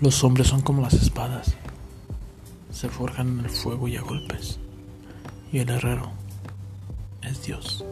Los hombres son como las espadas, se forjan en el fuego y a golpes, y el herrero es Dios.